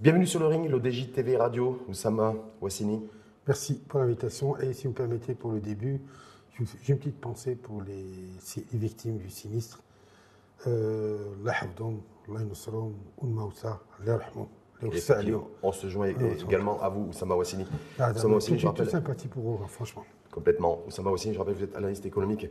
Bienvenue sur le ring, l'ODJ TV Radio, Oussama Wassini. Merci pour l'invitation. Et si vous me permettez, pour le début, j'ai une petite pensée pour les, les victimes du sinistre. Euh, on se joint également à vous, Oussama Wassini. Ah, Oussama Wassini, je rappelle. sympathie pour eux, franchement. Complètement. Oussama Wassini, je rappelle, vous êtes analyste économique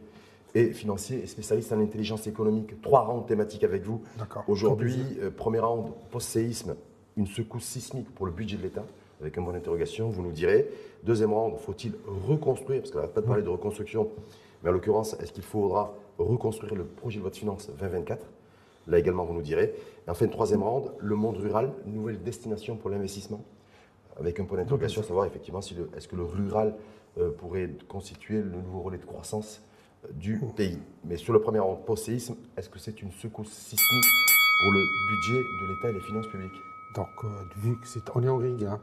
et financier et spécialiste en intelligence économique. Trois rounds thématiques avec vous. Aujourd'hui, euh, premier round, post-séisme, une secousse sismique pour le budget de l'État, avec un point d'interrogation, vous nous direz. Deuxième round, faut-il reconstruire, parce qu'on n'arrête pas de parler de reconstruction, mais en l'occurrence, est-ce qu'il faudra reconstruire le projet de loi de finances 2024 Là également, vous nous direz. Et enfin, troisième round, le monde rural, nouvelle destination pour l'investissement, avec un point d'interrogation, savoir effectivement si est-ce que le rural euh, pourrait constituer le nouveau relais de croissance euh, du pays. Mais sur le premier round, post-séisme, est-ce que c'est une secousse sismique pour le budget de l'État et les finances publiques? Donc, euh, vu que c'est, on est en ring, hein,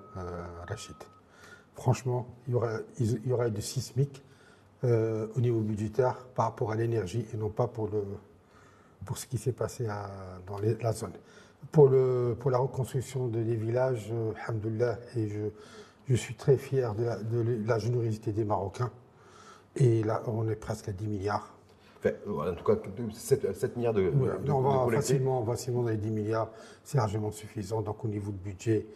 Rachid. Franchement, il y aura, il y aura du sismique au niveau budgétaire par rapport à l'énergie et non pas pour pour ce qui s'est passé dans la zone. Pour, le, pour la reconstruction de des villages, euh, et je, je suis très fier de la, générosité des Marocains. Et là, on est presque à 10 milliards. En tout cas, 7, milliards de. on va facilement, facilement dans les 10 milliards, c'est largement suffisant. Donc, au niveau du budget,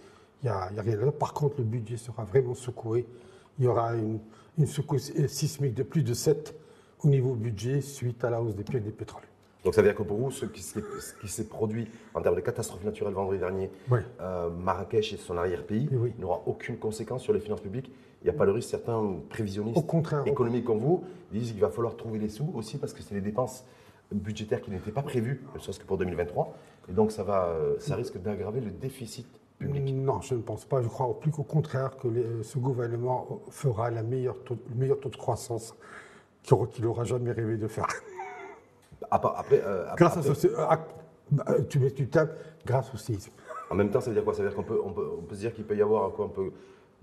il n'y a, a, rien là. Par contre, le budget sera vraiment secoué. Il y aura une, une secousse sismique de plus de 7 au niveau budget suite à la hausse des prix du pétrole. Donc ça veut dire que pour vous, ce qui s'est produit en termes de catastrophe naturelle vendredi dernier, euh, Marrakech et son arrière-pays, n'aura aucune conséquence sur les finances publiques. Il n'y a pas le risque, certains prévisionnistes économiques comme vous disent qu'il va falloir trouver les sous aussi parce que c'est des dépenses budgétaires qui n'étaient pas prévues, ne serait-ce que pour 2023. Et donc ça, va, euh, ça risque d'aggraver le déficit public. Non, je ne pense pas. Je crois plus qu'au contraire que ce gouvernement fera la meilleure le meilleur taux de croissance qu'il n'aura jamais rêvé de faire. Après, euh, grâce à ce, euh, tu, tu tapes grâce au séisme. En même temps, ça veut dire quoi? Ça veut dire qu'on peut, on peut, on peut se dire qu'il peut y avoir quoi peut,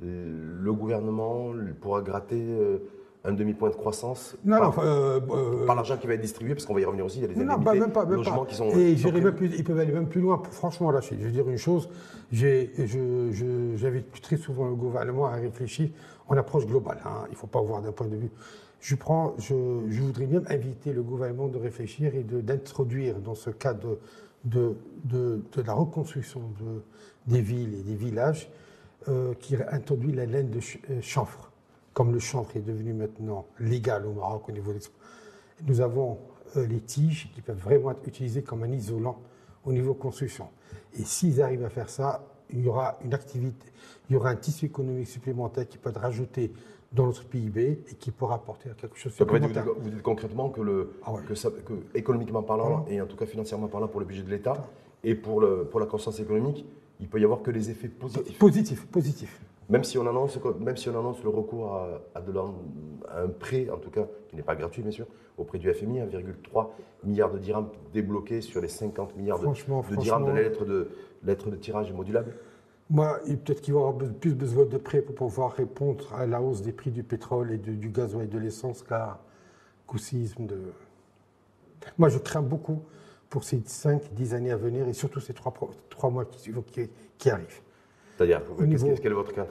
Le gouvernement pourra gratter euh, un demi-point de croissance non, par, non, par l'argent qui va être distribué, parce qu'on va y revenir aussi, il y a des non, bah, même pas, même logements qui sont... Et même plus, ils peuvent aller même plus loin, franchement, là, je veux dire une chose, j'invite très souvent le gouvernement à réfléchir en approche globale. Hein. Il ne faut pas voir d'un point de vue je, prends, je, voudrais même inviter le gouvernement de réfléchir et d'introduire dans ce cadre de, de, la reconstruction de, des villes et des villages euh, qui introduit la laine de euh, chanvre. Comme le chanvre est devenu maintenant légal au Maroc au niveau de Nous avons euh, les tiges qui peuvent vraiment être utilisées comme un isolant au niveau construction. Et s'ils arrivent à faire ça, il y aura une activité, il y aura un tissu économique supplémentaire qui peut être rajouté dans notre PIB et qui pourra apporter quelque chose de supplémentaire. Vous, dites concrètement que, le, ah que, ça, que, économiquement parlant, et en tout cas financièrement parlant pour le budget de l'État, et pour, le, pour la croissance économique, il peut y avoir que des effets positifs. Positifs, positifs. Même si on annonce, même si on annonce le recours à, de un prêt, en tout cas, qui n'est pas gratuit bien sûr, auprès du FMI, 1,3 milliard de dirhams débloqués sur les 50 milliards de, de dirhams de lettres de, lettres de tirage modulable moi, peut-être qu'il va y avoir plus besoin de prêts pour pouvoir répondre à la hausse des prix du pétrole et du gazoil et de l'essence qu'au séisme de. Moi, je crains beaucoup pour ces 5-10 années à venir et surtout ces 3, mois qui, qui, arrivent. C'est-à-dire, quelle est votre crainte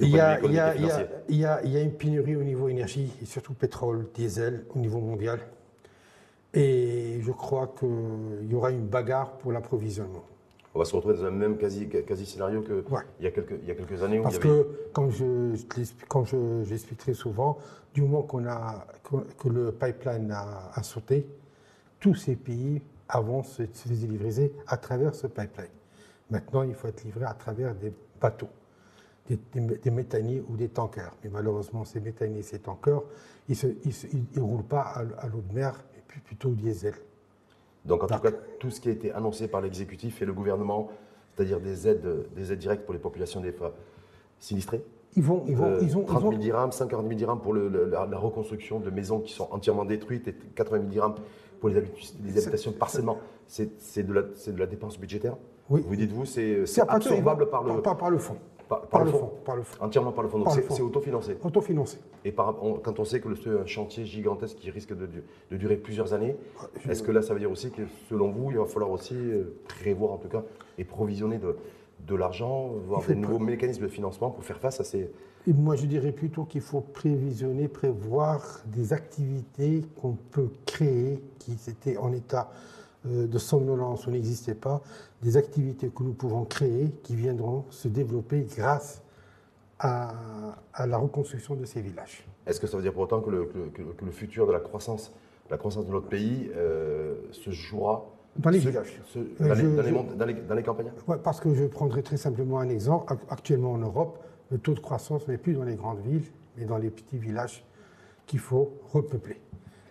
il y, a, il, y a, il, y a, il y a une pénurie au niveau énergie et surtout pétrole, diesel au niveau mondial. Et je crois qu'il y aura une bagarre pour l'approvisionnement on va se retrouver dans un même quasi, quasi qu'il il, y a quelques, il y a quelques années. Parce que, comme je, comme j'explique très souvent, du moment qu'on a, que le pipeline a, sauté, tous ces pays avancent se délivrer à travers ce pipeline. Maintenant, il faut être livré à travers des bateaux, des, des, méthaniers ou des tankers. Mais malheureusement, ces méthaniers, ces tankers, ils ne roulent pas à, l'eau de mer, mais plutôt au diesel. Donc en tout cas, tout ce qui a été annoncé par l'exécutif et le gouvernement, c'est-à-dire des aides, des aides directes pour les populations des sinistrées. Ils vont, ils vont, ils ont, 30 000 dirhams, 50 000 dirhams pour la, reconstruction de maisons qui sont entièrement détruites et 80 000 dirhams pour les, habitations de parcellement. C'est de, de, la dépense budgétaire Oui. Vous dites-vous, c'est absorbable par le... Pas par le fond. Par, le fond. Par le fond. Entièrement par le fond. Donc c'est autofinancé. Autofinancé. Et par, quand on sait que c'est un chantier gigantesque qui risque de, de durer plusieurs années, est-ce que là, ça veut dire aussi que selon vous, il va falloir aussi euh, prévoir en tout cas et provisionner de, de l'argent, voir des nouveaux mécanismes de financement pour faire face à ces... moi, je dirais plutôt qu'il faut prévisionner, prévoir des activités qu'on peut créer qui étaient en état euh, de somnolence ou n'existaient pas, des activités que nous pouvons créer qui viendront se développer grâce à, la reconstruction de ces villages. Est-ce que ça veut dire pour autant que le, que, le futur de la croissance, la croissance de notre pays euh, se jouera dans les villages. dans, les, dans, les, campagnes ouais, Parce que je prendrai très simplement un exemple. Actuellement en Europe, le taux de croissance n'est plus dans les grandes villes, mais dans les petits villages qu'il faut repeupler.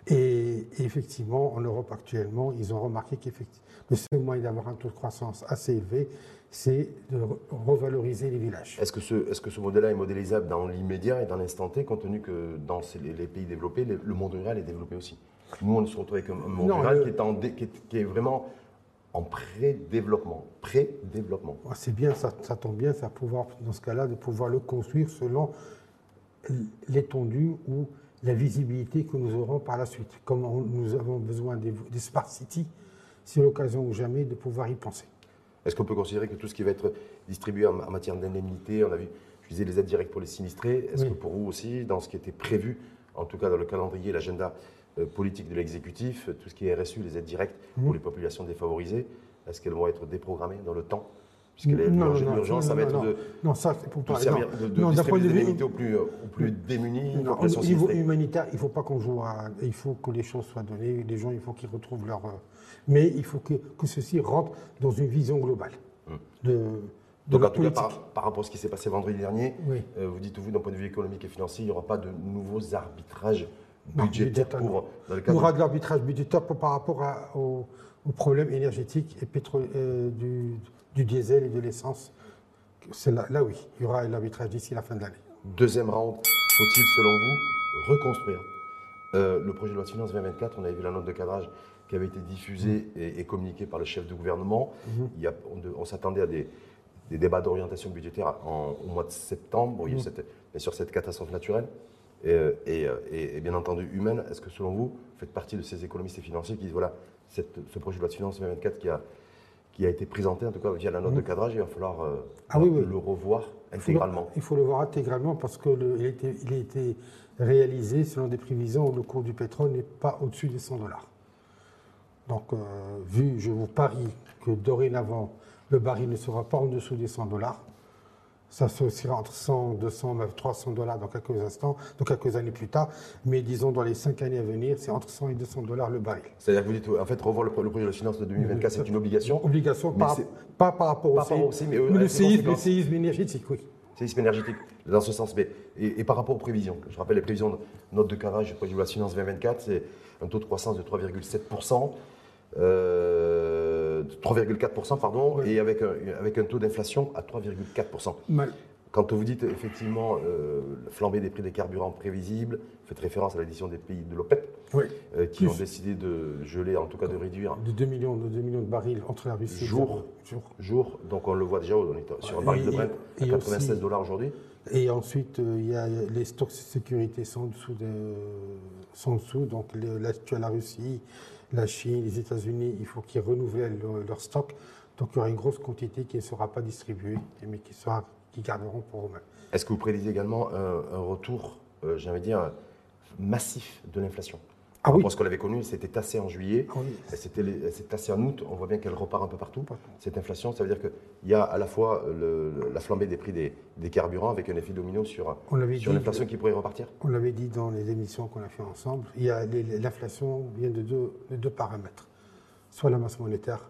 Et, effectivement, en Europe actuellement, ils ont remarqué qu'effectivement, le seul moyen d'avoir un taux de croissance assez élevé, c'est de revaloriser les villages. Est-ce que ce, est que ce modèle-là est modélisable dans l'immédiat et dans l'instant T, compte tenu que dans les, pays développés, le monde rural est développé aussi? Nous, on se retrouve avec un monde rural qui, est qui, est, vraiment en pré-développement. Pré-développement. c'est bien, ça, ça, tombe bien, ça pouvoir, dans ce cas-là, de pouvoir le construire selon l'étendue ou la visibilité que nous aurons par la suite. Comme nous avons besoin des, smart cities, c'est l'occasion ou jamais de pouvoir y penser. Est-ce qu'on peut considérer que tout ce qui va être distribué en, matière d'indemnité, on a vu, je disais les aides directes pour les sinistrés, est-ce que pour vous aussi, dans ce qui était prévu, en tout cas dans le calendrier, l'agenda politique de l'exécutif, tout ce qui est RSU, les aides directes pour les populations défavorisées, est-ce qu'elles vont être déprogrammées dans le temps? Puisque l'urgence, ça va être de, non, ça, pour de, servir, de, de distribuer indemnités aux plus, aux plus démunis. au niveau humanitaire, il ne faut pas qu'on joue à... Il faut que les choses soient données, les gens, il faut qu'ils retrouvent leur... Euh, mais il faut que, que ceci rentre dans une vision globale. De, donc, en tout cas, par, rapport à ce qui s'est passé vendredi dernier, euh, vous dites, vous, d'un point de vue économique et financier, il n'y aura pas de nouveaux arbitrages budgétaires pour. il y aura de l'arbitrage budgétaire par rapport aux au, problème énergétique et pétrole, euh, du, du diesel et de l'essence. C'est là, là, oui, il y aura l'arbitrage d'ici la fin de l'année. Deuxième round, faut-il, selon vous, reconstruire? Euh, le projet de loi de finances 2024 On avait vu la note de cadrage qui avait été diffusée et, communiquée par le chef du gouvernement. Il y a, on, s'attendait à des, débats d'orientation budgétaire au mois de septembre. Il y a mm. cette, bien sûr cette catastrophe naturelle. Euh, euh, et, bien entendu humaine. Est-ce que selon vous, vous faites partie de ces économistes et financiers qui disent voilà, cette, ce projet de loi de finances 2024 qui a qui a été présenté, en tout cas via la note de cadrage, il va falloir euh, ah le revoir intégralement. Il faut, le, voir intégralement parce qu'il a, il a été réalisé selon des prévisions où le cours du pétrole n'est pas au-dessus des 100 dollars. Donc, euh, vu, je vous parie que dorénavant, le baril ne sera pas en dessous des 100 dollars, ça se entre 100, 200, même 300 dollars dans quelques instants, dans quelques années plus tard. Mais disons, dans les cinq années à venir, c'est entre 100 et 200 dollars le baril. C'est-à-dire que vous dites, en fait, revoir le, projet de finance de 2024, c'est une obligation Obligation, pas, pas, par rapport au, séisme, mais, le, séisme, énergétique, oui. Séisme énergétique, dans ce sens. Mais, et, par rapport aux prévisions, je rappelle les prévisions de note de carrage du projet de la finance 2024, c'est un taux de croissance de 3,7%. Euh, 3,4%, pardon, et avec un, avec un taux d'inflation à 3,4%. Quand vous dites effectivement euh, flamber des prix des carburants prévisibles, vous faites référence à l'édition des pays de l'OPEP, euh, qui ont décidé de geler, en tout cas de réduire. De 2 millions de, 2 millions de barils entre la Russie et jour, jour. jour. Donc on le voit déjà, on est sur un baril de Brent à 96 dollars aujourd'hui. Et ensuite, euh, il y a les stocks de sécurité sont dessous, de, sont dessous donc l'actuelle la Russie, la Chine, les États-Unis, il faut qu'ils renouvellent leur, stock. Donc il y aura une grosse quantité qui ne sera pas distribuée, mais qui, sera, qui garderont pour eux-mêmes. Est-ce que vous prédisez également un, retour, euh, j'aimerais dire, massif de l'inflation? Ah oui. Parce qu'on l'avait connu, c'était tassé en juillet, ah c'était tassé en août, on voit bien qu'elle repart un peu partout, cette inflation. Ça veut dire qu'il y a à la fois la flambée des prix des, carburants avec un effet domino sur, sur l'inflation qui pourrait repartir On l'avait dit dans les émissions qu'on a fait ensemble, l'inflation vient de deux, de deux paramètres, soit la masse monétaire,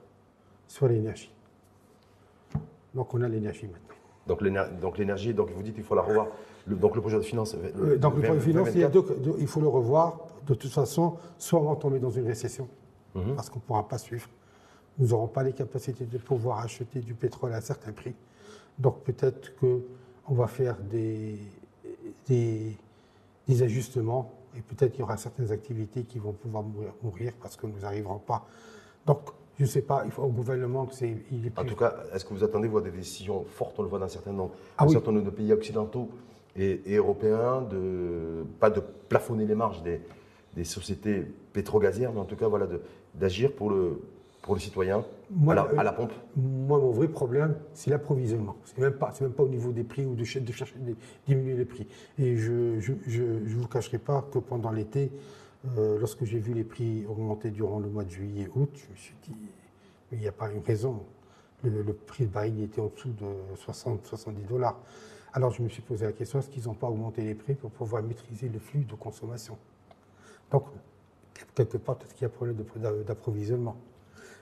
soit l'énergie. Donc on a l'énergie maintenant. Donc l'énergie, donc vous dites qu'il faut la revoir. donc le projet de finance. Euh, donc le projet de finance, il, faut le revoir. De toute façon, soit on va tomber dans une récession, mhm. parce qu'on ne pourra pas suivre. Nous n'aurons pas les capacités de pouvoir acheter du pétrole à un certain prix. Donc peut-être qu'on va faire des, des, des ajustements et peut-être qu'il y aura certaines activités qui vont pouvoir mourir, mourir parce que nous n'arriverons pas. Donc je ne sais pas, il faut au gouvernement que c'est. En tout cas, est-ce que vous attendez voir des décisions fortes? On le voit dans un certain nombre, ah certain nombre de pays occidentaux et, européens, de, pas de plafonner les marges des, des sociétés pétrogazières, mais en tout cas voilà, d'agir pour, le, pour le citoyen à, la, pompe Moi, mon vrai problème, c'est l'approvisionnement. C'est même pas, même pas au niveau des prix ou de, de chercher de diminuer les prix. Et je ne vous cacherai pas que pendant l'été, euh, lorsque j'ai vu les prix augmenter durant le mois de juillet et août, je me suis dit, il n'y a pas une raison. Le, prix de baril était en dessous de 60-70 dollars. Alors je me suis posé la question, est-ce qu'ils n'ont pas augmenté les prix pour pouvoir maîtriser le flux de consommation? Donc, quelque part, peut-être qu'il y a problème d'approvisionnement.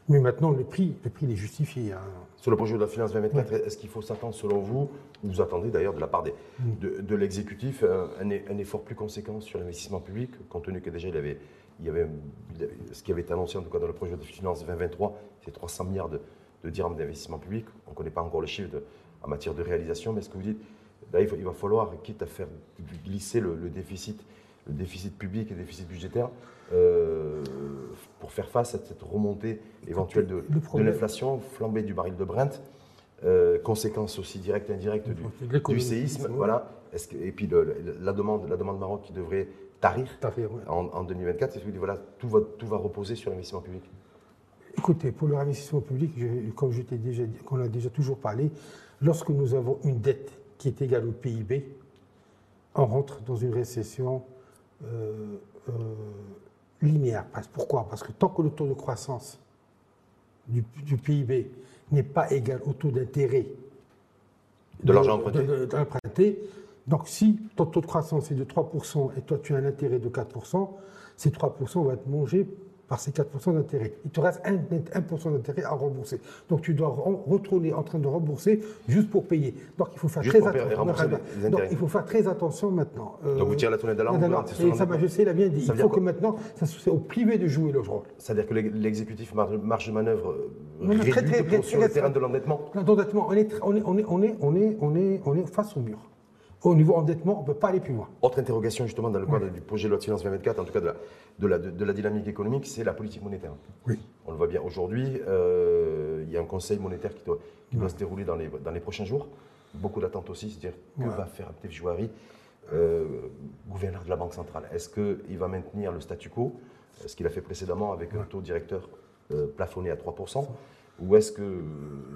Mais maintenant, le prix, le prix est justifié. Hein. Sur le projet de la finance 2024, est-ce qu'il faut s'attendre, selon vous, vous attendez d'ailleurs de la part des, de, l'exécutif, un, effort plus conséquent sur l'investissement public, compte tenu que déjà il, avait, il, avait, ce qui avait été annoncé en tout cas dans le projet de finance 2023, c'est 300 milliards de, de dirhams d'investissement public. On ne connaît pas encore le chiffre en matière de réalisation, mais ce que vous dites, là, il, va, falloir, quitte à faire glisser le, le déficit, le déficit public et le déficit budgétaire, euh, pour faire face à cette remontée éventuelle de, l'inflation, flambée du baril de Brent, euh, conséquences aussi directes et indirectes du, séisme, voilà. et puis la demande, la demande Maroc qui devrait tarir, en, 2024, est-ce que voilà, tout va, tout va reposer sur l'investissement public. Écoutez, pour le investissement public, comme je t'ai déjà dit, qu'on a déjà toujours parlé, lorsque nous avons une dette qui est égale au PIB, on rentre dans une récession euh, linéaire. Pourquoi? Parce que tant que le taux de croissance du, PIB n'est pas égal au taux d'intérêt de, l'argent emprunté. donc si ton taux de croissance est de 3% et toi tu as un intérêt de 4%, ces 3% vont être mangés par ces 4% d'intérêt. Il te reste 1%, d'intérêt à rembourser. Donc tu dois retourner en train de rembourser juste pour payer. Donc il faut faire, très, attention. Donc, il faut faire très attention maintenant. Euh, Donc vous tirez la tonnette d'alarme Et ça, je sais, il a bien dit. il faut que maintenant, ça soit au privé de jouer le rôle. C'est-à-dire que l'exécutif marge de manœuvre euh, sur le terrain de l'endettement L'endettement, on, est, on, est, on, est, on, est, on est face au mur au niveau endettement, on ne peut pas aller plus loin. Autre interrogation justement dans le cadre du projet de loi de finances 2024, en tout cas de la, de la, dynamique économique, c'est la politique monétaire. Oui. On le voit bien aujourd'hui, euh, il y a un conseil monétaire qui doit, qui doit se dérouler dans les, dans les prochains jours. Beaucoup d'attentes aussi, c'est-à-dire que va faire Abdel Jouari, euh, gouverneur de la Banque centrale? Est-ce qu'il va maintenir le statu quo, ce qu'il a fait précédemment avec un taux directeur euh, plafonné à 3% ou est-ce que,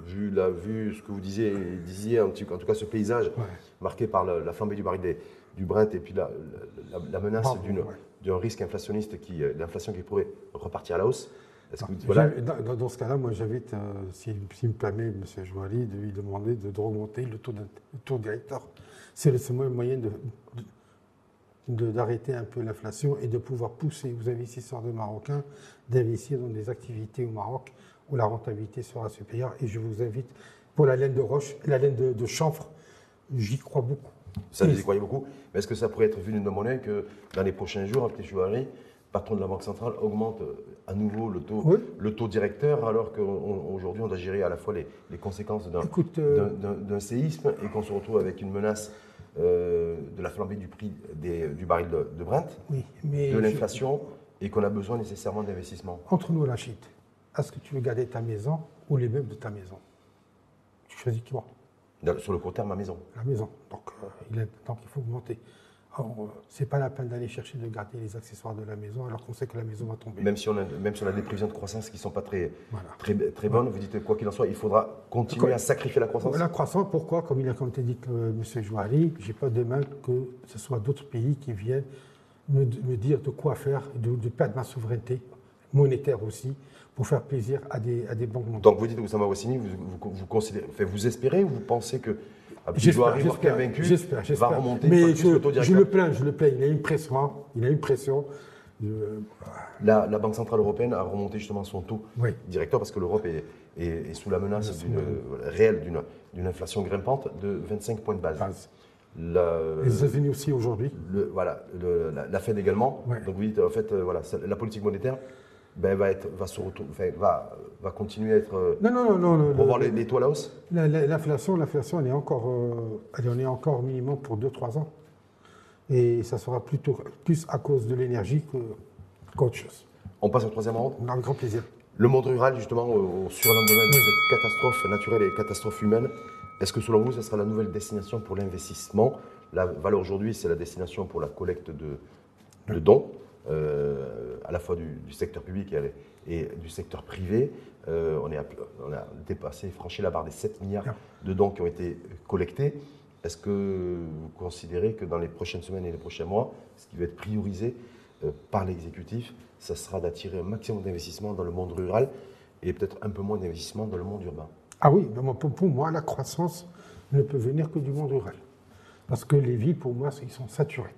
vu, la, vue, ce que vous disiez, disiez en, tout cas ce paysage marqué par la, flambée du baril du Brent et puis la, menace d'un risque inflationniste, qui, euh, l'inflation qui pourrait repartir à la hausse, dans, ce cas-là, moi j'invite, euh, s'il me permet, M. Jouali, de lui demander de, remonter le taux, taux directeur. C'est le seul moyen d'arrêter un peu l'inflation et de pouvoir pousser. Aux investisseurs de Marocains d'investir dans des activités au Maroc où la rentabilité sera supérieure. Et je vous invite, pour la laine de roche, la laine de, chanvre, j'y crois beaucoup. Ça, vous y croyez beaucoup Mais est-ce que ça pourrait être vu d'une monnaie que dans les prochains jours, Abdel Chouari, patron de la Banque centrale, augmente euh, à nouveau le taux, le taux directeur, alors qu'aujourd'hui, on, doit gérer à la fois les, conséquences euh, d'un séisme et qu'on se retrouve avec une menace euh, de la flambée du prix du baril de, Brent, de l'inflation, et qu'on a besoin nécessairement d'investissement. Entre nous, la chute est-ce que tu veux garder ta maison ou les meubles de ta maison Tu choisis qui Sur le court terme, ma maison. La maison. Donc, euh, il, est, donc il faut augmenter. Alors, euh, c'est pas la peine d'aller chercher de garder les accessoires de la maison alors qu'on sait que la maison va tomber. Même si on a, même si on a des prévisions de croissance qui ne sont pas très, très, très, bonnes, vous dites quoi qu'il en soit, il faudra continuer à sacrifier la croissance La croissance, pourquoi? Comme il a comme dit euh, M. Jouari, je n'ai pas demain que ce soit d'autres pays qui viennent me, dire de quoi faire, de, de perdre ma souveraineté monétaire aussi, pour faire plaisir à des, à des banques mondiales. Donc vous dites, Oussama Wassini, vous, vous, vous, considérez, vous espérez ou vous pensez que J'espère, vaincu, j'espère, va remonter Mais je, le je le plains, je le plains. Il a une pression. Hein. Il a une pression. La, la, Banque Centrale Européenne a remonté justement son taux directeur parce que l'Europe est, est, sous la menace réelle d'une, inflation grimpante de 25 points de base. les États-Unis aussi aujourd'hui. voilà, la, Fed également. Donc vous dites, en fait, euh, voilà, la politique monétaire ben, va, être, va, se va, va continuer à être. Euh, non, non, non. non pour voir les, les, taux à la hausse L'inflation, l'inflation, elle est encore, euh, elle en est encore minimum pour 2-3 ans. Et ça sera plutôt plus à cause de l'énergie qu'autre chose. On passe au troisième round Avec grand plaisir. Le monde rural, justement, au surlendemain de cette catastrophe naturelle et catastrophe humaine, est-ce que selon vous, ce sera la nouvelle destination pour l'investissement? La valeur aujourd'hui, c'est la destination pour la collecte de, de dons. Euh, à la fois du, secteur public et, du secteur privé. on, est on, a dépassé, franchi la barre des 7 milliards de dons qui ont été collectés. Est-ce que vous considérez que dans les prochaines semaines et les prochains mois, ce qui va être priorisé par l'exécutif, ça sera d'attirer un maximum d'investissements dans le monde rural et peut-être un peu moins d'investissements dans le monde urbain? Ah oui, pour moi, la croissance ne peut venir que du monde rural. Parce que les villes, pour moi, ils sont saturés.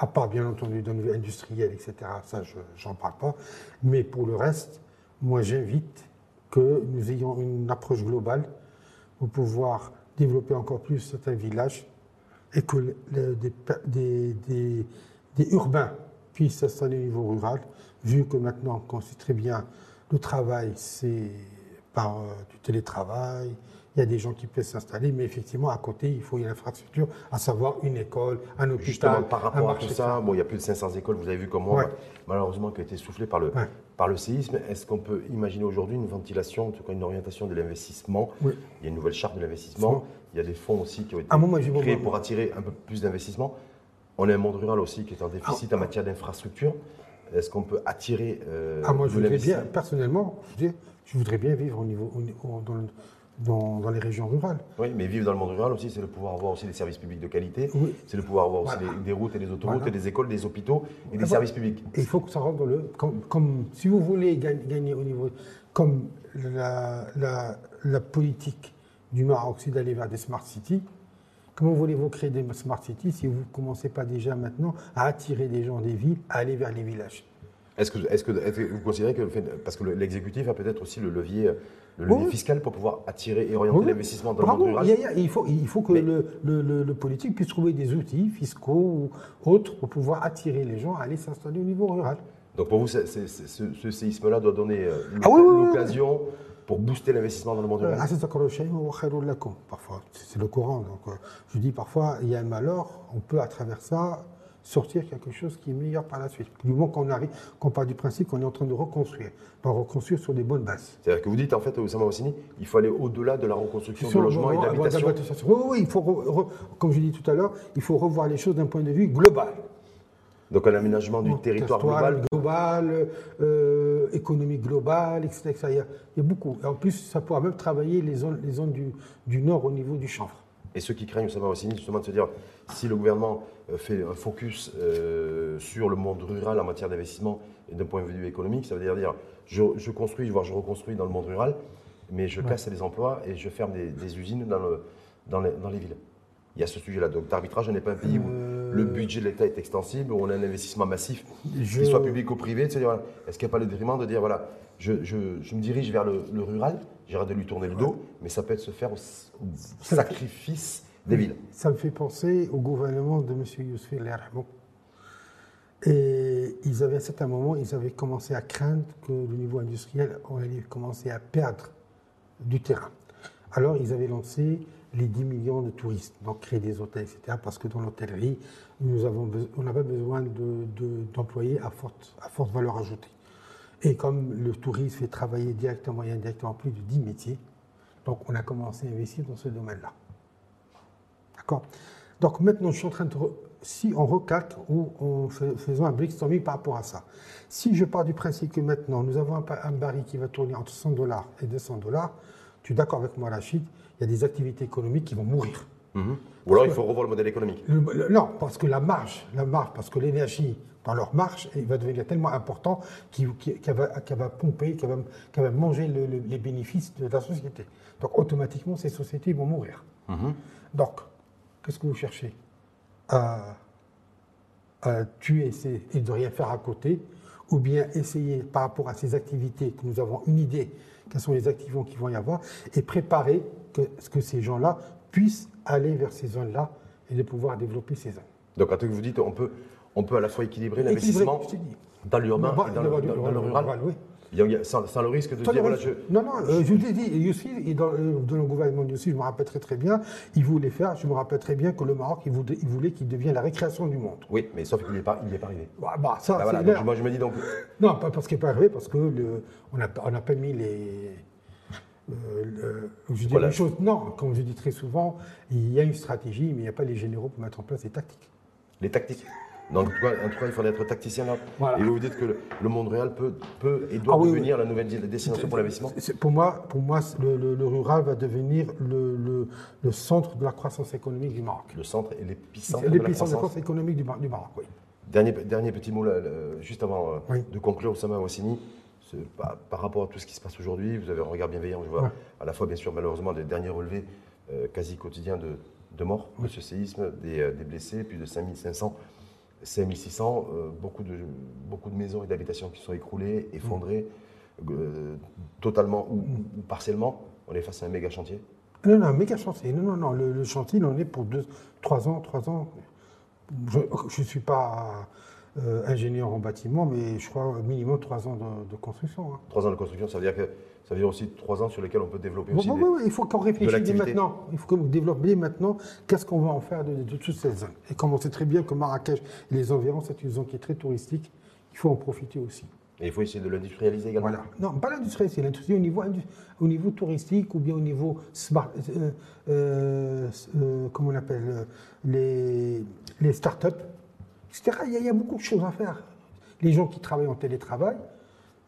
À part, bien entendu, d'un industriel, etc. Ça, je n'en parle pas. Mais pour le reste, moi, j'invite que nous ayons une approche globale pour pouvoir développer encore plus certains villages et que des, des, urbains puissent s'installer au niveau rural, vu que maintenant, on sait très bien, le travail, c'est par euh, du télétravail, il y a des gens qui peuvent s'installer, mais effectivement, à côté, il faut une infrastructure, à savoir une école, un hôpital. Justement, par rapport à tout ça, bon, il y a plus de 500 écoles, vous avez vu comment, malheureusement, qui ont été soufflées par le, par le séisme. Est-ce qu'on peut imaginer aujourd'hui une ventilation, en tout cas une orientation de l'investissement Il y a une nouvelle charte de l'investissement, il y a des fonds aussi qui ont été créés pour attirer un peu plus d'investissement. On est un monde rural aussi qui est en déficit ah. en matière d'infrastructure. Est-ce qu'on peut attirer euh, ah, moi, je voudrais bien, personnellement, je, voudrais bien vivre au niveau, dans, dans, les régions rurales. Oui, mais vivre dans le monde rural aussi, c'est le pouvoir avoir aussi des services publics de qualité, c'est le pouvoir avoir aussi des, routes et des autoroutes, des écoles, des hôpitaux et des services publics. il faut que ça rentre dans le. Comme, si vous voulez gagner, au niveau. Comme la, la, politique du Maroc, c'est d'aller vers des smart cities. Comment voulez-vous créer des smart cities si vous ne commencez pas déjà maintenant à attirer des gens des villes à aller vers les villages? Est-ce que, est que, vous considérez que, parce que l'exécutif a peut-être aussi le levier, le levier fiscal pour pouvoir attirer et orienter l'investissement dans le monde rural? Il, faut, il faut que le, le, politique puisse trouver des outils fiscaux ou autres pour pouvoir attirer les gens à aller s'installer au niveau rural. Donc pour vous, ce, séisme-là doit donner euh, ah l'occasion pour booster l'investissement dans le monde rural. Parfois, c'est le courant. Donc, euh, je dis parfois, il y a un malheur, on peut à travers ça sortir quelque chose qui est meilleur par la suite. Du moment qu'on arrive, qu'on part du principe qu'on est en train de reconstruire, pas reconstruire sur des bonnes bases. C'est-à-dire que vous dites en fait, Oussama Ossini, il faut aller au-delà de la reconstruction de logement et d'habitation. Oui, oui, il faut, comme je dis tout à l'heure, il faut revoir les choses d'un point de vue global. Donc un aménagement du territoire global global, euh, économique globale, etc. Il, y a, beaucoup. Et en plus, ça pourra même travailler les zones, les zones du, du nord au niveau du chanvre. Et ceux qui craignent, Oussama Ossini, justement, de se dire, si le gouvernement euh, fait un focus euh, sur le monde rural en matière d'investissement et d'un point de vue économique. Ça veut dire dire je, construis, voire je reconstruis dans le monde rural, mais je casse les emplois et je ferme des, usines dans, le, dans, les, dans, les, villes. Il y a ce sujet-là. Donc, l'arbitrage n'est pas un pays où euh, le budget de l'État est extensible, on a un investissement massif, qu'il soit public ou privé. Est-ce qu'il n'y a pas le détriment de dire voilà, je, me dirige vers le, rural, j'arrête de lui tourner le dos, mais ça peut se faire au sacrifice ça me fait penser au gouvernement de M. Youssef El Et ils avaient à un certain moment, ils avaient commencé à craindre que le niveau industriel allait commencer à perdre du terrain. Alors ils avaient lancé les 10 millions de touristes, donc créer des hôtels, etc. Parce que dans l'hôtellerie, on avait besoin d'employés de, à, forte, valeur ajoutée. Et comme le tourisme fait travailler directement et indirectement plus de 10 métiers, donc on a commencé à investir dans ce domaine-là. Donc maintenant, je suis en train de. Si on recalque ou on fait, faisons un brainstorming par rapport à ça. Si je pars du principe que maintenant, nous avons un, baril qui va tourner entre 100 dollars et 200 dollars, tu es d'accord avec moi, Rachid, il y a des activités économiques qui vont mourir. Mhm. Ou alors il faut revoir le modèle économique. non, parce que la marge, la marge, parce que l'énergie dans leur marge va devenir tellement important qu'elle va, va, pomper, qu'elle va, va, manger les bénéfices de la société. Donc automatiquement, ces sociétés vont mourir. Mhm. Donc Qu'est-ce que vous cherchez? À, tuer et de rien faire à côté, ou bien essayer par rapport à ces activités que nous avons une idée quelles sont les activités qui vont y avoir, et préparer que, que ces gens-là puissent aller vers ces zones-là et de pouvoir développer ces zones. Donc, quand vous dites, on peut, on peut à la fois équilibrer l'investissement dans l'urbain et dans, le, rural. Sans, le risque de dire, voilà, je... Non, non, euh, je vous ai dit, Youssi, dans, euh, dans, le gouvernement de Youssi, je me rappelle très très bien, il voulait faire, je me rappelle très bien que le Maroc, il voulait, il voulait qu'il devienne la récréation du monde. Oui, mais sauf qu'il n'y est, pas, est pas arrivé. Bah, bah ça, bah, donc, moi je me dis donc... Non, pas parce qu'il n'est pas arrivé, parce que le, on n'a on a pas mis les... Euh, je dis voilà. choses, non, comme je dis très souvent, il y a une stratégie, mais il n'y a pas les généraux pour mettre en place des tactiques. Les tactiques Donc, en tout cas, il faut être tacticien là. Et vous dites que le, monde réel peut, peut et doit ah devenir la nouvelle destination pour l'investissement Pour moi, pour moi le, rural va devenir le, centre de la croissance économique du Maroc. Le centre et l'épicentre de, la croissance économique du, Maroc, oui. Dernier, dernier petit mot, là, juste avant euh, de conclure, Oussama Wassini. Par, par, rapport à tout ce qui se passe aujourd'hui, vous avez un regard bienveillant, je vois à la fois, bien sûr, malheureusement, des derniers relevés euh, quasi quotidiens de, de morts de ce séisme, des, euh, des blessés, plus de 5500 5600, euh, beaucoup, de, beaucoup de maisons et d'habitations qui sont écroulées, effondrées, euh, totalement ou, partiellement. On est face à un méga chantier Non, non, un méga chantier. Non, non, non. Le, chantier, il en est pour deux, trois ans, trois ans. Je ne suis pas euh, ingénieur en bâtiment, mais je crois minimum trois ans de, construction. Hein. Trois ans de construction, ça veut dire que ça veut dire aussi trois ans sur lesquels on peut développer aussi. Oui, il faut qu'on réfléchisse dès maintenant. Il faut qu'on développe dès maintenant qu'est-ce qu'on va en faire de, toutes ces zones. Et comme on sait très bien que Marrakech et les environs, c'est une zone qui est très touristique, il faut en profiter aussi. Et il faut essayer de l'industrialiser également. Voilà. Non, pas l'industrialiser, l'industrie au niveau, au niveau touristique ou bien au niveau smart, euh, euh, euh comment on appelle, les, les start-up, etc. Il y, a, beaucoup de choses à faire. Les gens qui travaillent en télétravail,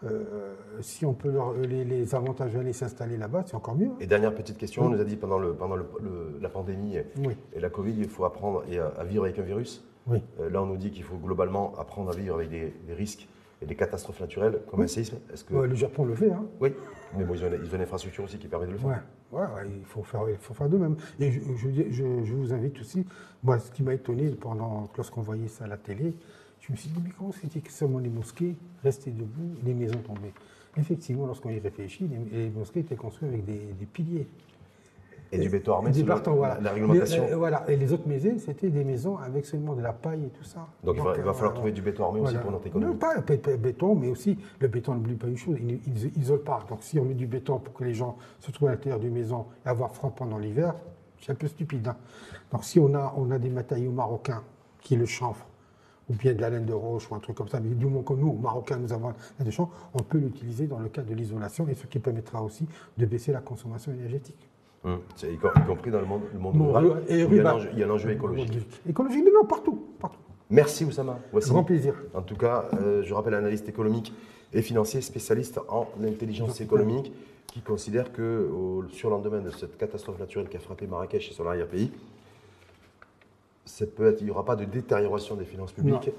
euh, si on peut les, les, avantages d'aller s'installer là-bas, c'est encore mieux. Et dernière petite question, on nous a dit pendant, le, pendant la pandémie et la Covid, il faut apprendre à, vivre avec un virus. Oui. Euh, là, on nous dit qu'il faut globalement apprendre à vivre avec des, risques et des catastrophes naturelles, comme un séisme. Est-ce que... le Japon le fait. Hein. Oui, mais bon, ils, ont, une infrastructure aussi qui permet de le faire. Ouais, il faut faire, il faut faire de même. Et je, je, je vous invite aussi, moi, ce qui m'a étonné pendant, lorsqu'on voyait ça à la télé, je me suis dit, mais comment c'est que seulement les mosquées restaient debout, les maisons tombaient? Effectivement, lorsqu'on y réfléchit, les, mosquées étaient construites avec des, piliers. Et, du béton armé, c'est voilà. la, réglementation. Euh, voilà. Et les autres maisons, c'était des maisons avec seulement de la paille et tout ça. Donc, il va, euh, falloir trouver du béton armé aussi pour notre économie. Non, pas le béton, mais aussi le béton n'oublie pas une chose, il n'isole pas. Donc si on met du béton pour que les gens se trouvent à l'intérieur d'une maison et avoir froid pendant l'hiver, c'est un peu stupide. Hein. Donc si on a, on a des matériaux marocains, qui est le chanvre, ou bien de la laine de roche ou un truc comme ça. Mais du moment que nous, Marocains, nous avons des champs, on peut l'utiliser dans le cadre de l'isolation et ce qui permettra aussi de baisser la consommation énergétique. Hum, y, compris dans le monde, le monde rural. Et il, y a un enjeu, écologique. Écologique, non, partout, partout. Merci Oussama. Voici. Grand plaisir. En tout cas, euh, je rappelle analyste économique et financier, spécialiste en intelligence économique, qui considère que au surlendemain de cette catastrophe naturelle qui a frappé Marrakech et son arrière-pays, il n'y aura pas de détérioration des finances publiques.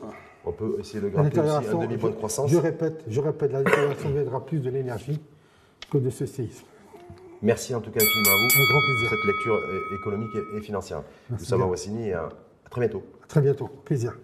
On peut essayer de garder aussi un demi-point de croissance. Je répète, je répète, la détérioration viendra plus de l'énergie que de ce séisme. Merci en tout cas infiniment à vous pour cette lecture économique et financière. Nous sommes à Wassini et à très bientôt. À très bientôt, plaisir.